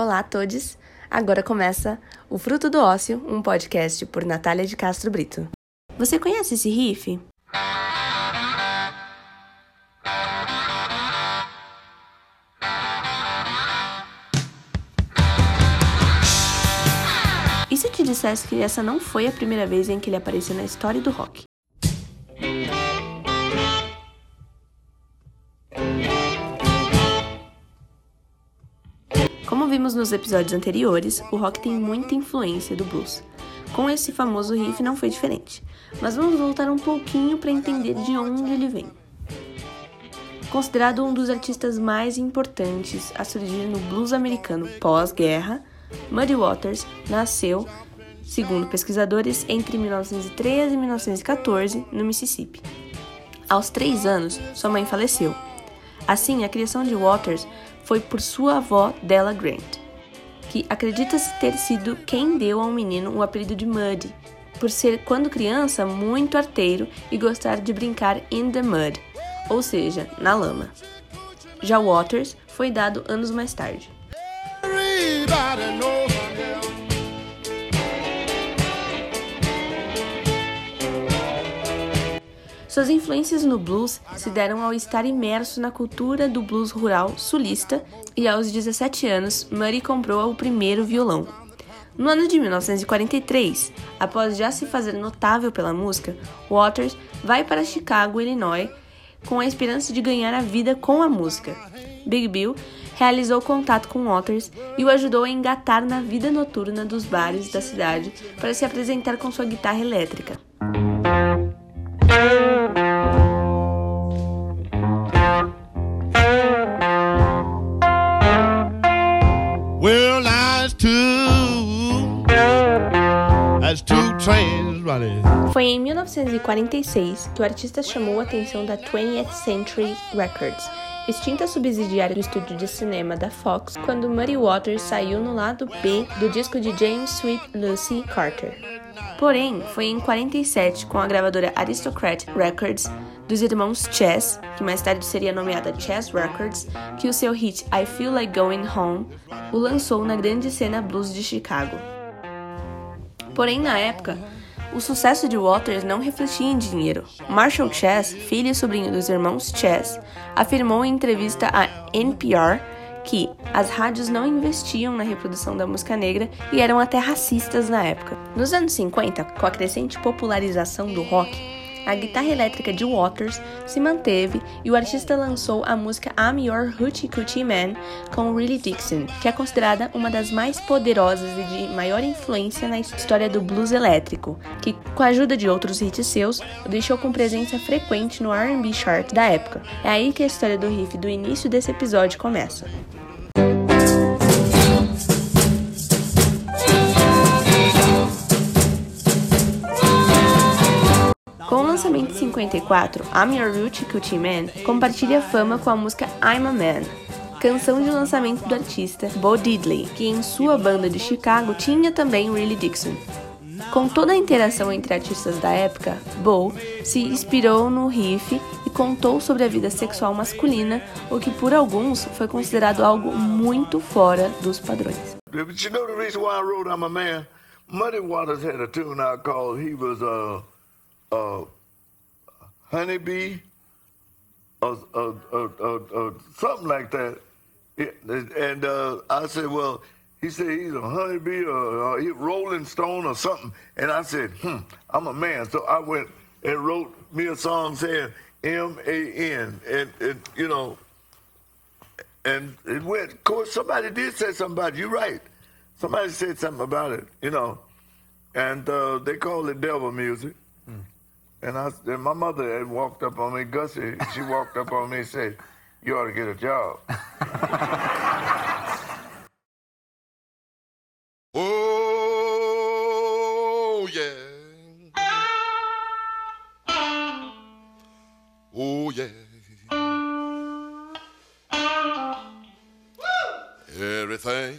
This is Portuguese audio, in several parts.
Olá a todos! Agora começa o Fruto do Ócio, um podcast por Natália de Castro Brito. Você conhece esse riff? E se eu te dissesse que essa não foi a primeira vez em que ele apareceu na história do rock? Vimos nos episódios anteriores, o rock tem muita influência do blues. Com esse famoso riff não foi diferente, mas vamos voltar um pouquinho para entender de onde ele vem. Considerado um dos artistas mais importantes a surgir no blues americano pós-guerra, Muddy Waters nasceu, segundo pesquisadores, entre 1913 e 1914 no Mississippi. Aos três anos, sua mãe faleceu. Assim, a criação de Waters foi por sua avó Della Grant, que acredita-se ter sido quem deu ao menino o apelido de Muddy, por ser, quando criança, muito arteiro e gostar de brincar in the mud, ou seja, na lama. Já Waters foi dado anos mais tarde. Suas influências no blues se deram ao estar imerso na cultura do blues rural sulista e aos 17 anos, Murray comprou o primeiro violão. No ano de 1943, após já se fazer notável pela música, Waters vai para Chicago, Illinois, com a esperança de ganhar a vida com a música. Big Bill realizou contato com Waters e o ajudou a engatar na vida noturna dos bares da cidade para se apresentar com sua guitarra elétrica. 1946 que o artista chamou a atenção da 20th Century Records, extinta subsidiária do estúdio de cinema da Fox, quando Muddy Waters saiu no lado B do disco de James Sweet Lucy Carter. Porém, foi em 47, com a gravadora Aristocrat Records dos irmãos Chess, que mais tarde seria nomeada Chess Records, que o seu hit I Feel Like Going Home o lançou na grande cena blues de Chicago. Porém, na época, o sucesso de Waters não refletia em dinheiro. Marshall Chess, filho e sobrinho dos irmãos Chess, afirmou em entrevista à NPR que as rádios não investiam na reprodução da música negra e eram até racistas na época. Nos anos 50, com a crescente popularização do rock, a guitarra elétrica de Waters se manteve e o artista lançou a música I'm Your Hoochie Coochie Man com Willie Dixon, que é considerada uma das mais poderosas e de maior influência na história do blues elétrico, que, com a ajuda de outros hits seus, o deixou com presença frequente no R&B chart da época. É aí que a história do riff do início desse episódio começa. Lançamento de 54, I'm Your Rooty Coochie Man compartilha fama com a música I'm a Man, canção de lançamento do artista Bo Diddley, que em sua banda de Chicago tinha também Willie Dixon. Com toda a interação entre artistas da época, Bo se inspirou no riff e contou sobre a vida sexual masculina, o que por alguns foi considerado algo muito fora dos padrões. Muddy Waters had a tune out called He Was a uh, honeybee or, or, or, or, something like that. And uh, I said, well, he said he's a honeybee or, a Rolling Stone or something. And I said, hmm, I'm a man. So I went and wrote me a song saying M-A-N. And, and, you know, and it went. Of course, somebody did say something about it. You're right. Somebody said something about it, you know. And uh, they call it devil music. And I, and my mother had walked up on me, Gussie. She walked up on me and said, "You ought to get a job." oh yeah. Oh yeah. Everything,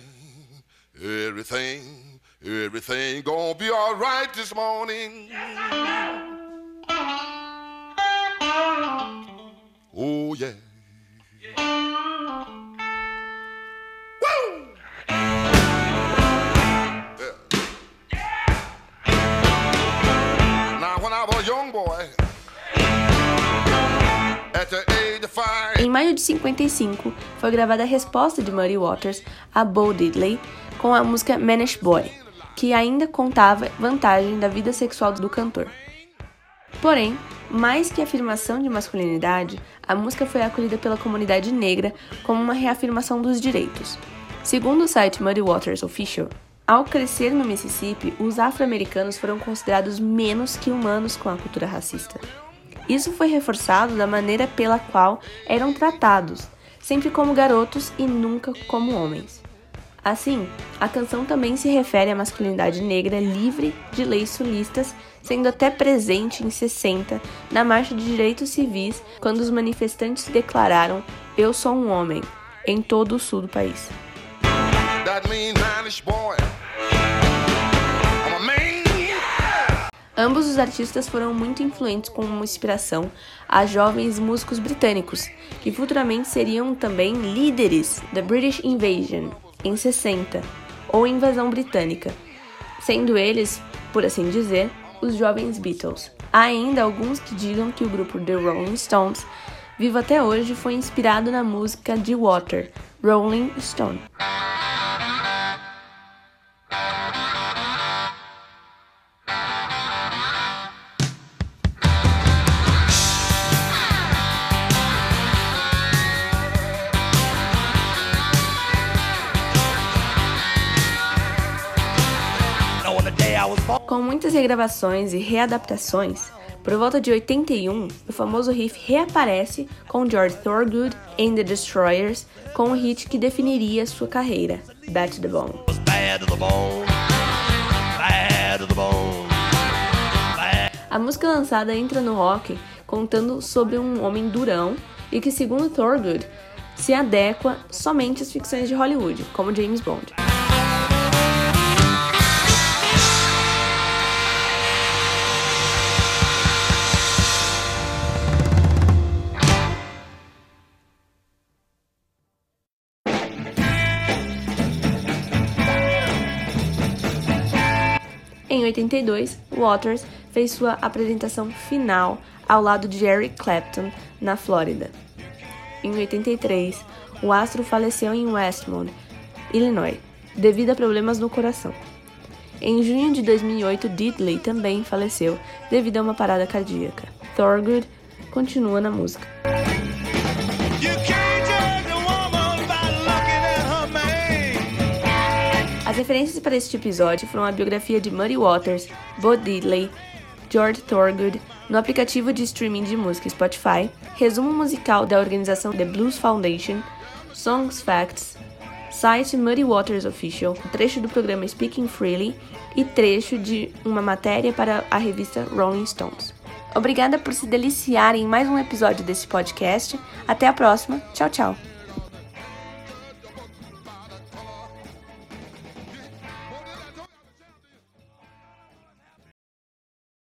everything, everything gonna be all right this morning. Yes, Oh yeah. Em maio de 55, foi gravada a resposta de Murray Waters a Bo Diddley com a música Manish Boy, que ainda contava vantagem da vida sexual do cantor. Porém, mais que afirmação de masculinidade, a música foi acolhida pela comunidade negra como uma reafirmação dos direitos. Segundo o site Muddy Waters Official, ao crescer no Mississippi, os afro-americanos foram considerados menos que humanos com a cultura racista. Isso foi reforçado da maneira pela qual eram tratados, sempre como garotos e nunca como homens. Assim, a canção também se refere à masculinidade negra livre de leis sulistas, sendo até presente em 60 na Marcha de Direitos Civis, quando os manifestantes declararam Eu sou um homem em todo o sul do país. Ambos os artistas foram muito influentes como inspiração a jovens músicos britânicos, que futuramente seriam também líderes da British Invasion em 60, ou Invasão Britânica, sendo eles, por assim dizer, os jovens Beatles. Há ainda alguns que digam que o grupo The Rolling Stones, vivo até hoje, foi inspirado na música de Water, Rolling Stone. Com muitas regravações e readaptações, por volta de 81, o famoso riff reaparece com George Thorogood em The Destroyers com o hit que definiria sua carreira, Bad to the Bone. A música lançada entra no rock contando sobre um homem durão e que, segundo Thorogood, se adequa somente às ficções de Hollywood, como James Bond. Em 82, Waters fez sua apresentação final ao lado de Jerry Clapton na Flórida. Em 83, o astro faleceu em Westmont, Illinois, devido a problemas no coração. Em junho de 2008, Diddley também faleceu devido a uma parada cardíaca. Thorgood continua na música. Referências para este episódio foram a biografia de Muddy Waters, Bo Diddley, George Thorogood, no aplicativo de streaming de música Spotify, resumo musical da organização The Blues Foundation, Songs Facts, site Muddy Waters Official, trecho do programa Speaking Freely e trecho de uma matéria para a revista Rolling Stones. Obrigada por se deliciar em mais um episódio desse podcast. Até a próxima. Tchau, tchau.